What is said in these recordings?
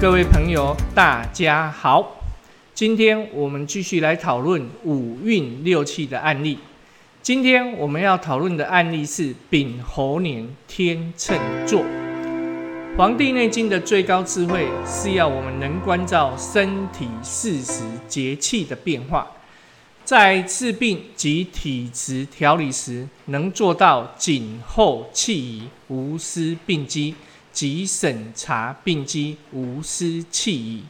各位朋友，大家好。今天我们继续来讨论五运六气的案例。今天我们要讨论的案例是丙猴年天秤座。《黄帝内经》的最高智慧是要我们能关照身体四时节气的变化，在治病及体质调理时，能做到谨后气宜，无失病机。即审查病机，无失气宜。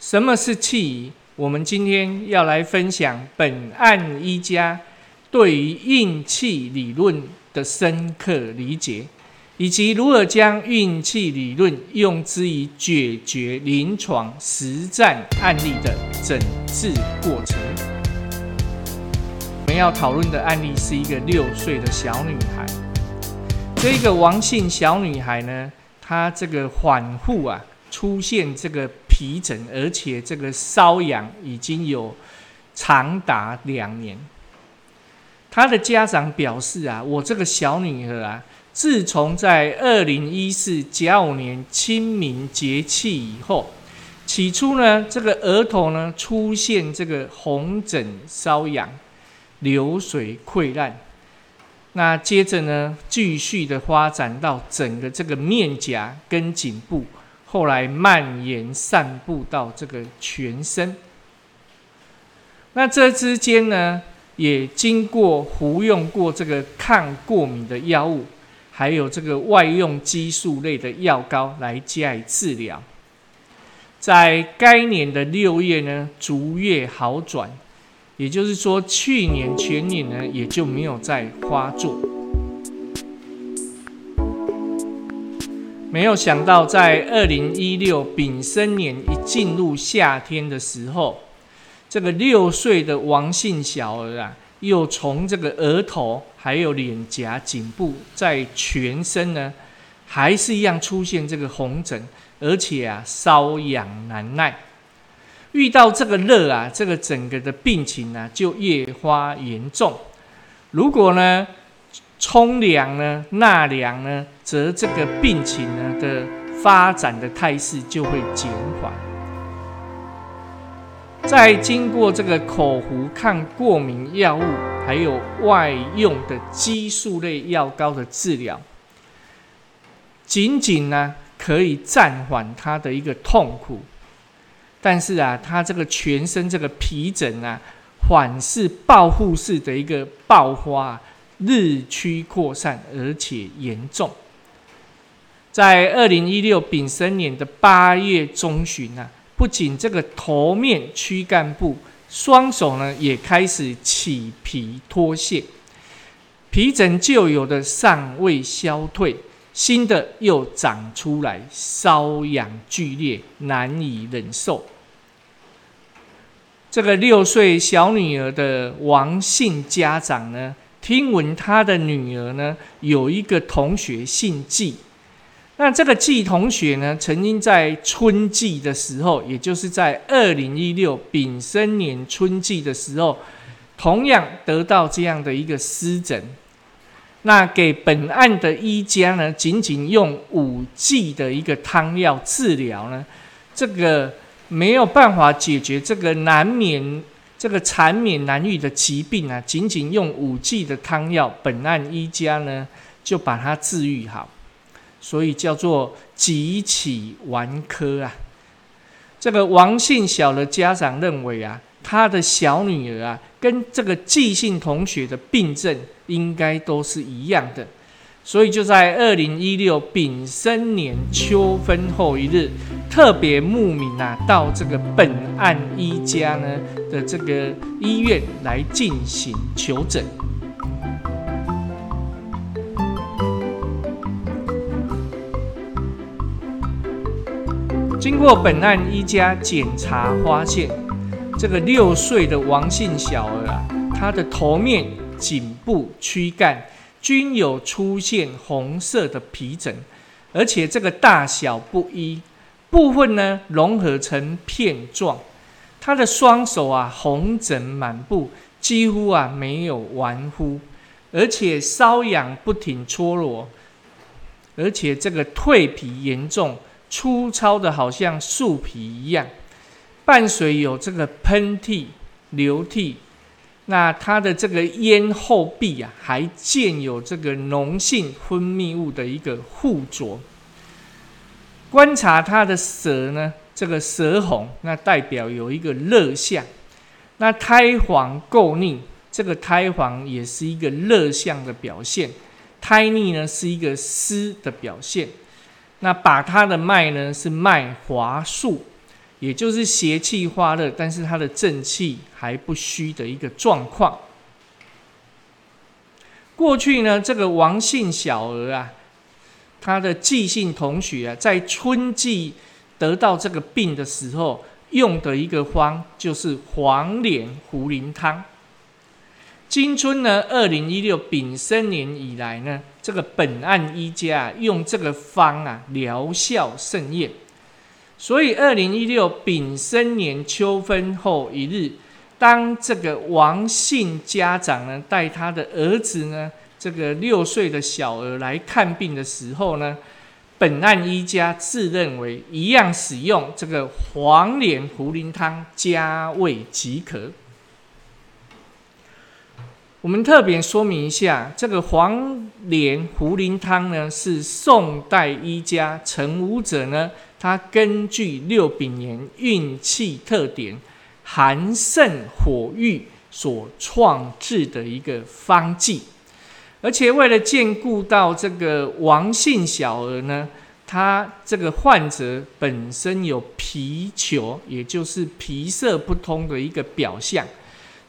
什么是气宜？我们今天要来分享本案医家对于运气理论的深刻理解，以及如何将运气理论用之于解决临床实战案例的诊治过程。我们要讨论的案例是一个六岁的小女孩。这个王姓小女孩呢，她这个反复啊出现这个皮疹，而且这个瘙痒已经有长达两年。她的家长表示啊，我这个小女儿啊，自从在二零一四甲午年清明节气以后，起初呢，这个额头呢出现这个红疹、瘙痒、流水溃烂。那接着呢，继续的发展到整个这个面颊跟颈部，后来蔓延散布到这个全身。那这之间呢，也经过服用过这个抗过敏的药物，还有这个外用激素类的药膏来加以治疗。在该年的六月呢，逐月好转。也就是说，去年全年呢也就没有再发作。没有想到，在二零一六丙申年一进入夏天的时候，这个六岁的王姓小儿啊，又从这个额头、还有脸颊、颈部，在全身呢，还是一样出现这个红疹，而且啊，瘙痒难耐。遇到这个热啊，这个整个的病情呢就越发严重。如果呢冲凉呢纳凉呢，则这个病情呢的发展的态势就会减缓。在经过这个口服抗过敏药物，还有外用的激素类药膏的治疗，仅仅呢可以暂缓他的一个痛苦。但是啊，他这个全身这个皮疹啊，反是报复式的一个爆发，日趋扩散，而且严重。在二零一六丙申年的八月中旬啊，不仅这个头面、躯干部、双手呢，也开始起皮脱屑，皮疹旧有的尚未消退，新的又长出来，瘙痒剧烈，难以忍受。这个六岁小女儿的王姓家长呢，听闻他的女儿呢有一个同学姓季，那这个季同学呢，曾经在春季的时候，也就是在二零一六丙申年春季的时候，同样得到这样的一个湿疹，那给本案的医家呢，仅仅用五剂的一个汤药治疗呢，这个。没有办法解决这个难免这个缠绵难愈的疾病啊！仅仅用五剂的汤药，本案医家呢就把它治愈好，所以叫做急起顽科啊。这个王姓小的家长认为啊，他的小女儿啊，跟这个季姓同学的病症应该都是一样的。所以就在二零一六丙申年秋分后一日，特别慕名啊，到这个本案一家呢的这个医院来进行求诊。经过本案一家检查，发现这个六岁的王姓小儿啊，他的头面、颈部、躯干。均有出现红色的皮疹，而且这个大小不一，部分呢融合成片状。他的双手啊红疹满布，几乎啊没有完肤，而且瘙痒不停搓揉，而且这个蜕皮严重，粗糙的，好像树皮一样，伴随有这个喷嚏、流涕。那它的这个咽后壁啊，还建有这个脓性分泌物的一个附着。观察它的舌呢，这个舌红，那代表有一个热象。那苔黄垢腻，这个苔黄也是一个热象的表现。苔腻呢，是一个湿的表现。那把它的脉呢，是脉滑数。也就是邪气化热，但是他的正气还不虚的一个状况。过去呢，这个王姓小儿啊，他的季姓同学啊，在春季得到这个病的时候，用的一个方就是黄连茯苓汤。今春呢，二零一六丙申年以来呢，这个本案医家用这个方啊，疗效甚验。所以，二零一六丙申年秋分后一日，当这个王姓家长呢带他的儿子呢，这个六岁的小儿来看病的时候呢，本案一家自认为一样使用这个黄连茯苓汤加味即可。我们特别说明一下，这个黄连茯苓汤呢，是宋代医家陈武者呢。他根据六丙年运气特点，寒盛火郁所创制的一个方剂，而且为了兼顾到这个王姓小儿呢，他这个患者本身有皮球，也就是皮色不通的一个表象，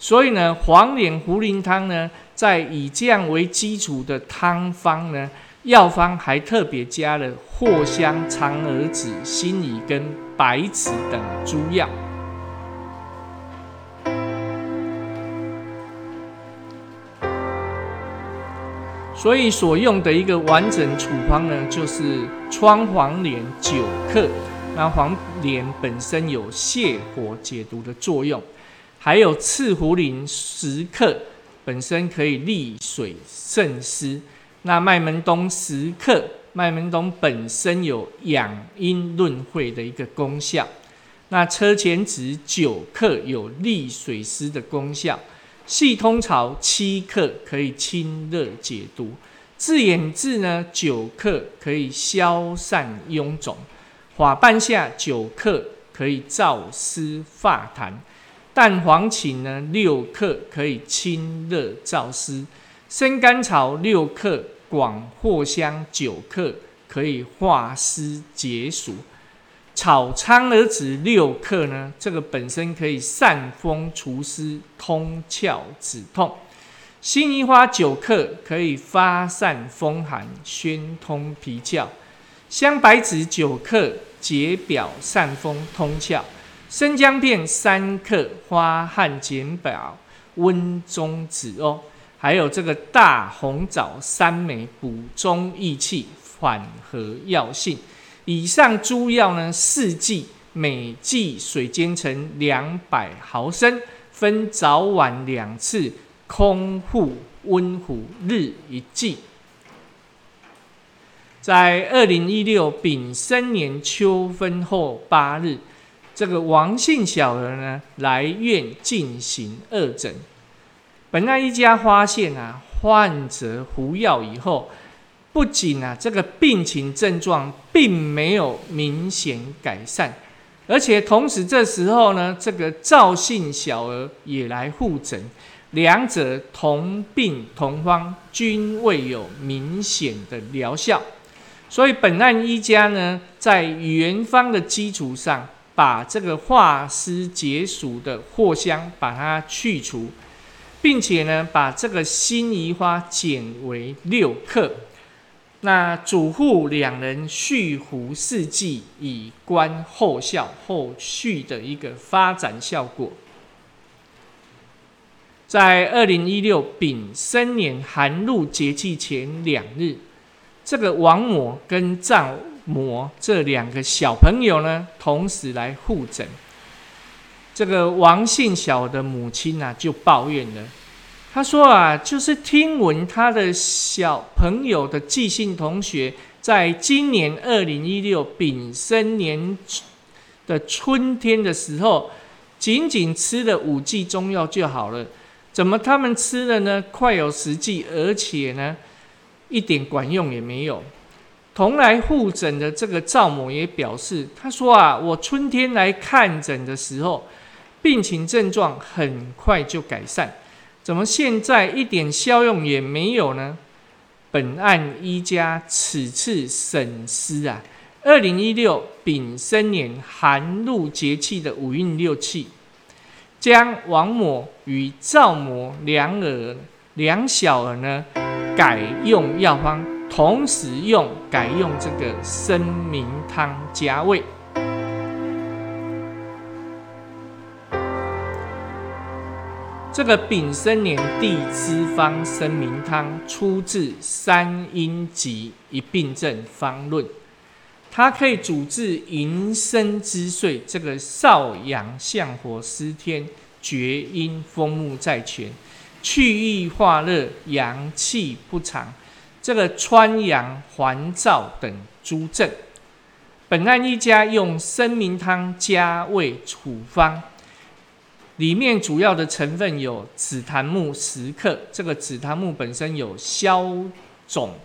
所以呢，黄连茯苓汤呢，在以这样为基础的汤方呢。药方还特别加了藿香、苍耳子、辛夷跟白芷等诸药，所以所用的一个完整处方呢，就是川黄连九克。那黄连本身有泻火解毒的作用，还有赤茯苓十克，本身可以利水渗湿。那麦门冬十克，麦门冬本身有养阴润肺的一个功效。那车前子九克有利水湿的功效。细通草七克可以清热解毒。自眼治呢九克可以消散臃肿。法半夏九克可以燥湿化痰。蛋黄芩呢六克可以清热燥湿。生甘草六克。广藿香九克可以化湿解暑，炒苍耳子六克呢，这个本身可以散风除湿、通窍止痛。辛夷花九克可以发散风寒、宣通脾窍。香白芷九克解表散风、通窍。生姜片三克发汗减表、温中止哦。还有这个大红枣三枚补中益气缓和药性，以上诸药呢四剂每剂水煎成两百毫升，分早晚两次，空腹温服，日一剂。在二零一六丙申年秋分后八日，这个王姓小儿呢来院进行二诊。本案一家发现啊，患者服药以后，不仅啊这个病情症状并没有明显改善，而且同时这时候呢，这个赵姓小儿也来复诊，两者同病同方，均未有明显的疗效，所以本案一家呢，在原方的基础上，把这个化湿解暑的藿香把它去除。并且呢，把这个辛夷花减为六克，那主妇两人续服四季，以观后效，后续的一个发展效果。在二零一六丙申年寒露节气前两日，这个王某跟赵某这两个小朋友呢，同时来复诊。这个王姓小的母亲呢，就抱怨了，他说啊，就是听闻他的小朋友的寄信同学在今年二零一六丙申年的春天的时候，仅仅吃了五剂中药就好了。怎么他们吃了呢？快有十剂，而且呢，一点管用也没有。同来护诊的这个赵某也表示，他说啊，我春天来看诊的时候，病情症状很快就改善，怎么现在一点效用也没有呢？本案医家此次审思啊，二零一六丙申年寒露节气的五运六气。将王某与赵某两儿两小儿呢，改用药方，同时用改用这个生明汤加味。这个丙申年地支方生明汤出自《三阴集一病症方论》。它可以主治营生之岁，这个少阳相火失天，厥阴风木在全，去郁化热，阳气不长，这个穿阳还燥等诸症。本案一家用生明汤加味处方，里面主要的成分有紫檀木十克，这个紫檀木本身有消肿、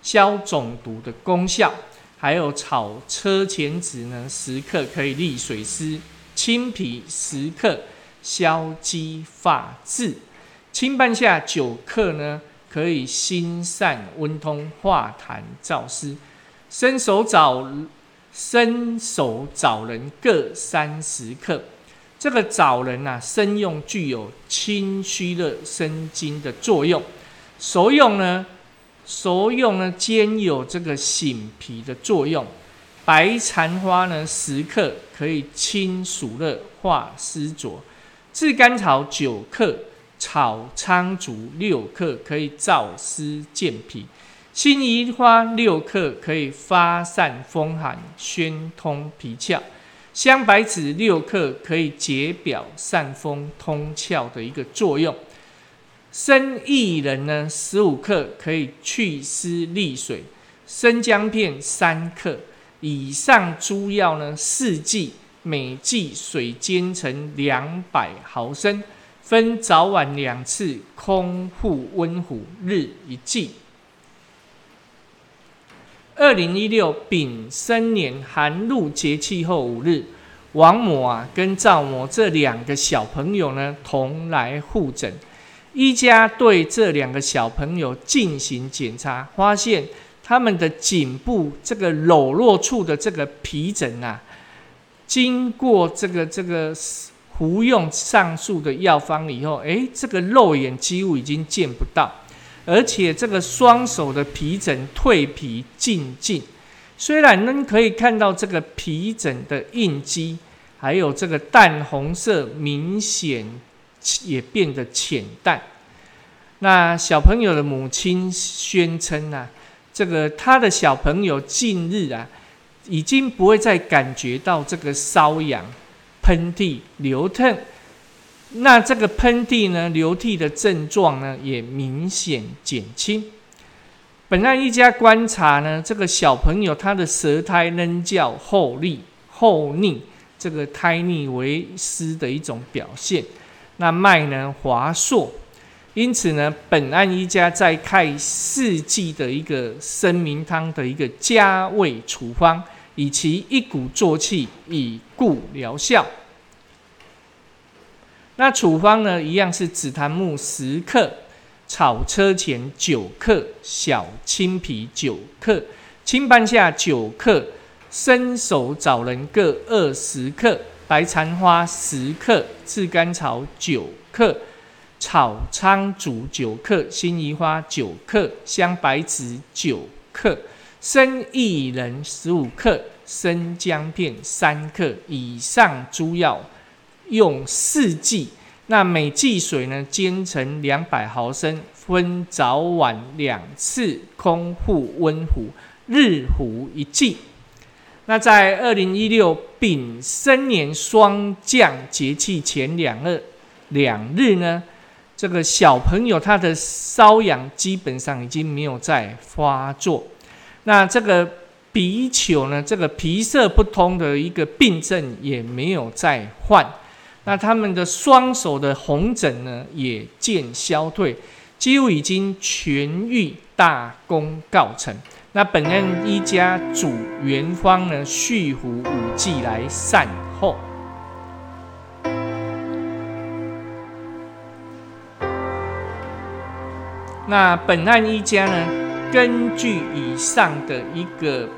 消肿毒的功效。还有炒车前子呢，十克可以利水湿；青皮十克消肌发质；青半夏九克呢，可以心散温通化痰燥湿；生手枣、生手枣仁各三十克。这个枣仁啊，生用具有清虚热生津的作用，熟用呢。熟用呢，兼有这个醒脾的作用。白蝉花呢，十克可以清暑热、化湿浊；炙甘草九克，炒苍竹六克可以燥湿健脾；辛夷花六克可以发散风寒、宣通脾窍；香白芷六克可以解表散风、通窍的一个作用。生薏仁呢，十五克可以祛湿利水；生姜片三克。以上诸药呢，四剂，每剂水煎成两百毫升，分早晚两次，空腹温服，日一剂。二零一六丙申年寒露节气后五日，王某啊跟赵某这两个小朋友呢，同来护诊。医家对这两个小朋友进行检查，发现他们的颈部这个裸露处的这个皮疹啊，经过这个这个服用上述的药方以后，诶，这个肉眼几乎已经见不到，而且这个双手的皮疹蜕皮尽尽，虽然呢可以看到这个皮疹的印记，还有这个淡红色明显。也变得浅淡。那小朋友的母亲宣称啊，这个他的小朋友近日啊，已经不会再感觉到这个瘙痒、喷嚏、流涕。那这个喷嚏呢、流涕的症状呢，也明显减轻。本案一家观察呢，这个小朋友他的舌苔仍较厚腻、厚腻，这个苔腻为湿的一种表现。那脉呢滑硕，因此呢，本案一家在开四季的一个生明汤的一个加味处方，以其一鼓作气，以固疗效。那处方呢，一样是紫檀木十克，炒车前九克，小青皮九克，青半夏九克，生手枣仁各二十克。白蝉花十克，炙甘草九克，炒苍竹九克，辛夷花九克，香白芷九克，生薏仁十五克，生姜片三克。以上诸药用四剂，那每剂水呢煎成两百毫升，分早晚两次，空腹温服，日服一剂。那在二零一六丙申年霜降节气前两日两日呢，这个小朋友他的瘙痒基本上已经没有再发作。那这个鼻球呢，这个皮色不通的一个病症也没有再患。那他们的双手的红疹呢，也渐消退，几乎已经痊愈，大功告成。那本案一家主元方呢，续服五季来善后。那本案一家呢，根据以上的一个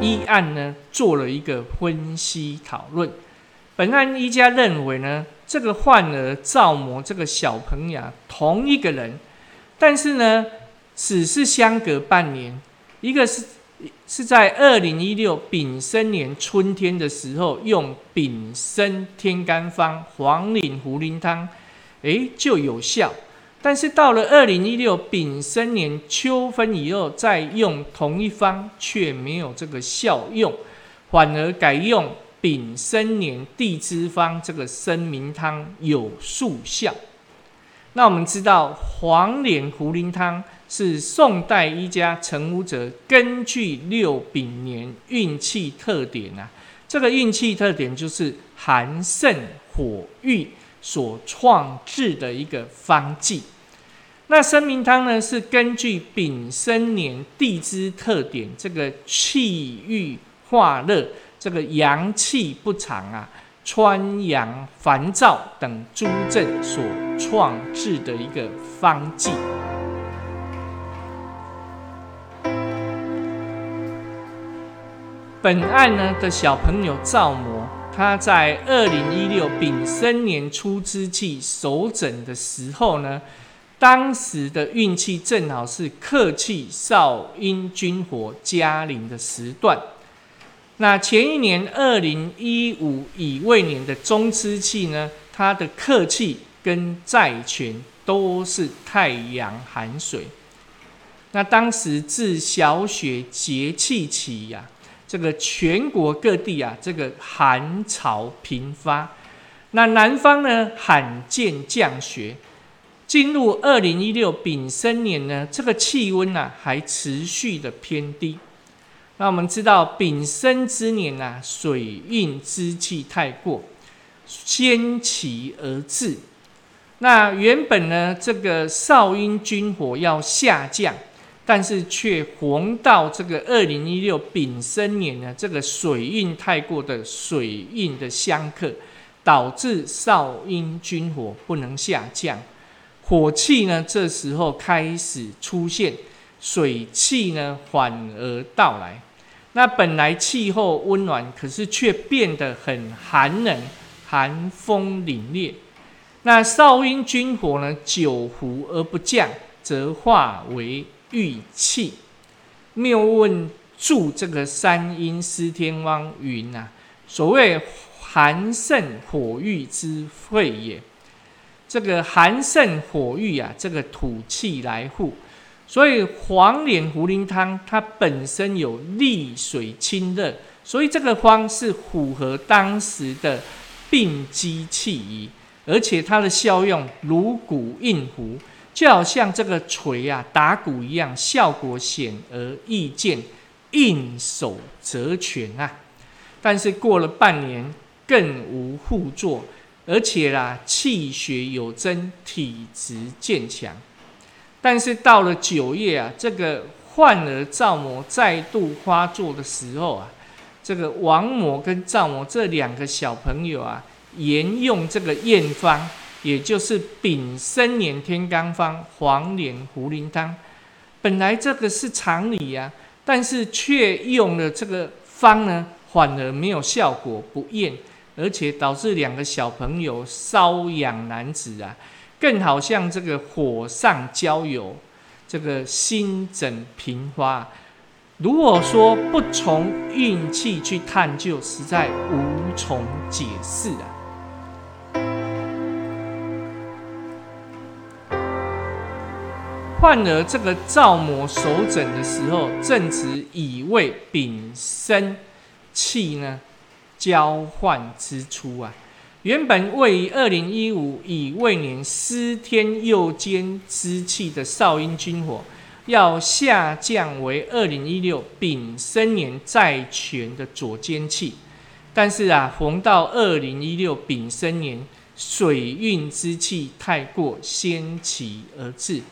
医案呢，做了一个分析讨论。本案一家认为呢，这个患儿造模这个小朋友同一个人，但是呢，只是相隔半年。一个是是在二零一六丙申年春天的时候，用丙申天干方黄岭茯苓汤，诶就有效。但是到了二零一六丙申年秋分以后，再用同一方却没有这个效用，反而改用丙申年地支方这个生明汤有速效。那我们知道黄连茯苓汤。是宋代一家成武者根据六丙年运气特点啊，这个运气特点就是寒盛火郁所创制的一个方剂。那生明汤呢，是根据丙申年地支特点，这个气郁化热，这个阳气不长啊，穿阳烦躁等诸症所创制的一个方剂。本案呢的小朋友赵模，他在二零一六丙申年初之气首诊的时候呢，当时的运气正好是客气少阴君火加临的时段。那前一年二零一五乙未年的中之气呢，它的客气跟债权都是太阳寒水。那当时自小雪节气起呀。这个全国各地啊，这个寒潮频发。那南方呢，罕见降雪。进入二零一六丙申年呢，这个气温啊还持续的偏低。那我们知道丙申之年啊，水运之气太过，先起而至。那原本呢，这个少阴君火要下降。但是却逢到这个二零一六丙申年呢，这个水运太过的水运的相克，导致少阴君火不能下降，火气呢这时候开始出现，水气呢反而到来。那本来气候温暖，可是却变得很寒冷，寒风凛冽。那少阴君火呢久伏而不降，则化为。玉气，谬问注这个三阴司天汪云啊，所谓寒盛火郁之肺也。这个寒盛火郁啊，这个土气来护，所以黄连茯苓汤它本身有利水清热，所以这个方是符合当时的病机气宜，而且它的效用如鼓应符。就好像这个锤啊打鼓一样，效果显而易见，应手则全啊。但是过了半年，更无互作用，而且啦，气血有增，体质渐强。但是到了九月啊，这个患儿赵模再度发作的时候啊，这个王模跟赵模这两个小朋友啊，沿用这个验方。也就是丙申年天罡方黄连茯苓汤，本来这个是常理呀，但是却用了这个方呢，反而没有效果，不验，而且导致两个小朋友瘙痒难止啊，更好像这个火上浇油，这个心疹频发。如果说不从运气去探究，实在无从解释啊。患儿这个照模手诊的时候，正值乙未丙申气呢交换之初啊。原本位于二零一五乙未年司天右肩之气的少阴君火，要下降为二零一六丙申年债权的左肩气，但是啊，逢到二零一六丙申年水运之气太过先起而至，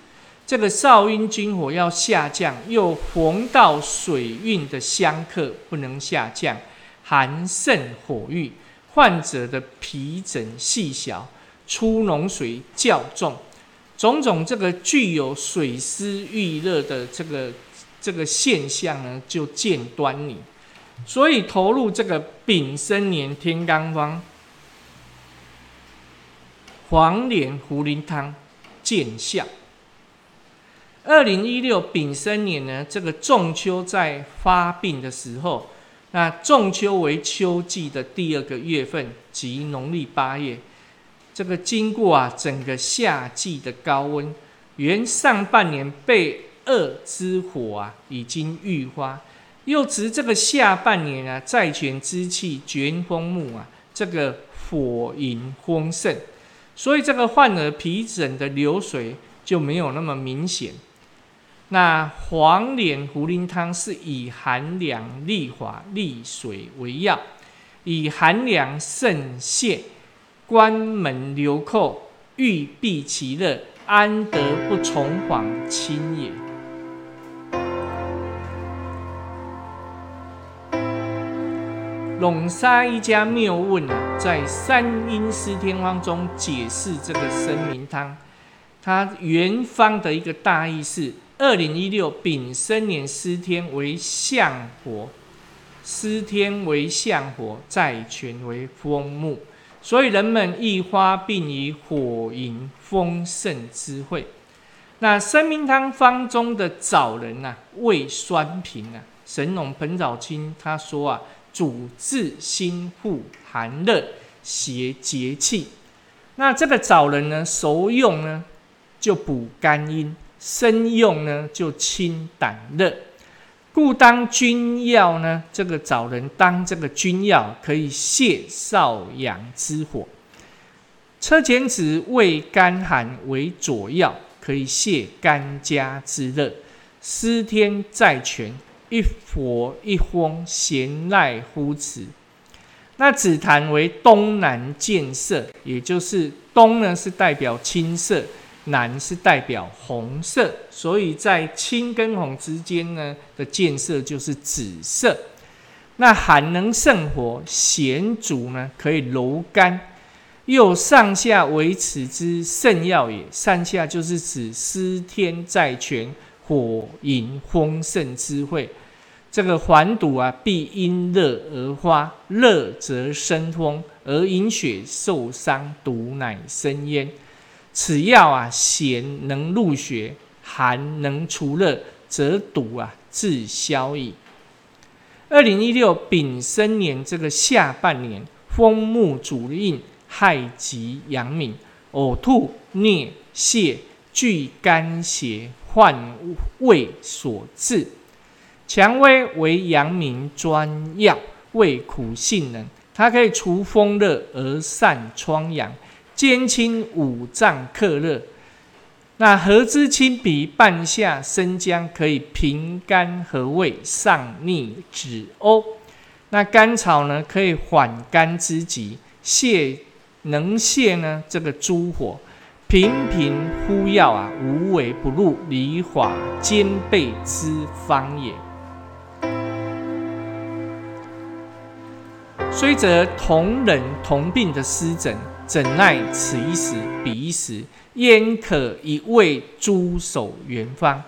这个少阴君火要下降，又逢到水运的相克不能下降，寒盛火郁，患者的皮疹细小，出脓水较重。种种这个具有水湿遇热的这个这个现象呢，就见端倪。所以投入这个丙申年天罡方黄连茯苓汤见效。二零一六丙申年呢，这个仲秋在发病的时候，那仲秋为秋季的第二个月份，即农历八月。这个经过啊，整个夏季的高温，原上半年被恶之火啊已经愈发，又值这个下半年啊，债权之气卷风木啊，这个火迎丰盛，所以这个患儿皮疹的流水就没有那么明显。那黄连茯苓汤是以寒凉利滑利水为药，以寒凉渗泻。关门留寇，欲避其乐，安得不从访亲也？陇沙一家谬问啊，在三阴司天方中解释这个生明汤，它原方的一个大意是：二零一六丙申年司天为相火，司天为相火，在权为风木。所以人们易发病于火迎丰盛之会。那生命汤方中的枣仁呐，味酸平啊。神农本草经他说啊，主治心腹寒热，邪节气。那这个枣仁呢，熟用呢就补肝阴，生用呢就清胆热。故当君药呢？这个找人当这个君药，可以泻少阳之火。车前子味甘寒为佐药，可以泻肝家之热。司天在泉，一火一风，咸赖乎此。那紫檀为东南见色，也就是东呢是代表青色。蓝是代表红色，所以在青跟红之间呢的建设就是紫色。那寒能胜火，咸主呢可以柔肝，又上下为此之圣药也。上下就是指司天在泉，火迎丰盛之会。这个环堵啊，必因热而发，热则生风，而饮血受伤，毒乃生焉。此药啊，咸能入血，寒能除热，则毒啊自消矣。二零一六丙申年这个下半年，风木主印，害及阳明，呕吐、啮、泻，具肝血患胃所致。蔷薇为阳明专药，味苦性能，它可以除风热而散疮疡。兼清五脏克热，那合之清鼻半夏生姜，可以平肝和胃，上逆止呕。那甘草呢，可以缓肝之急，泻能泻呢这个诸火，频频敷药啊，无为不入，理法兼备之方也。虽则同人同病的湿疹。怎奈此一时彼一时，焉可一味诸守原方？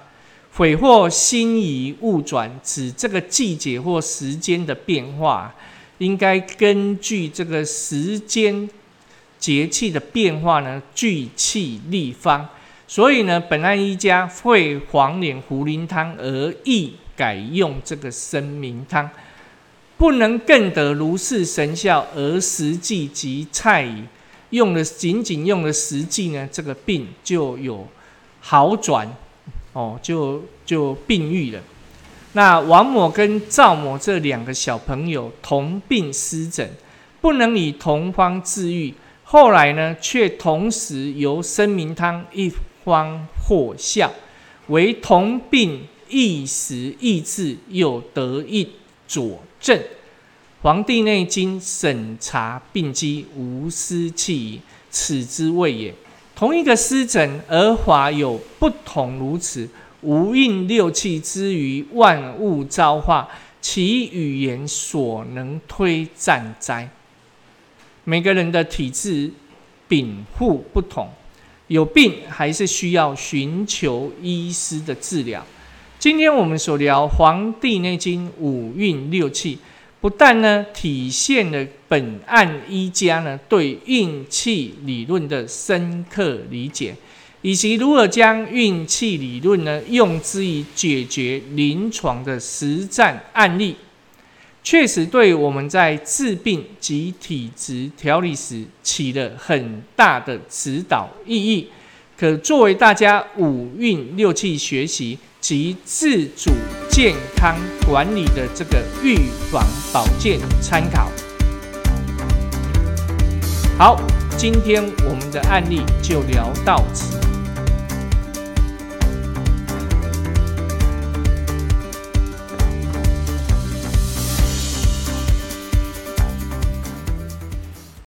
悔或心疑误转，指这个季节或时间的变化，应该根据这个时间节气的变化呢，聚气立方。所以呢，本案一家会黄连茯苓汤，而意改用这个生明汤，不能更得如是神效，而实际即菜矣。用了仅仅用了十剂呢，这个病就有好转哦，就就病愈了。那王某跟赵某这两个小朋友同病湿疹，不能以同方治愈，后来呢却同时由生明汤一方获效。为同病异时异治，又得一佐证。《黄帝内经》审查病机，无失弃矣，此之谓也。同一个湿疹，而法有不同，如此，无应六气之于万物造化，其语言所能推赞哉？每个人的体质禀赋不同，有病还是需要寻求医师的治疗。今天我们所聊《黄帝内经》五运六气。不但呢体现了本案一家呢对运气理论的深刻理解，以及如何将运气理论呢用之以解决临床的实战案例，确实对我们在治病及体质调理时起了很大的指导意义，可作为大家五运六气学习及自主。健康管理的这个预防保健参考。好，今天我们的案例就聊到此。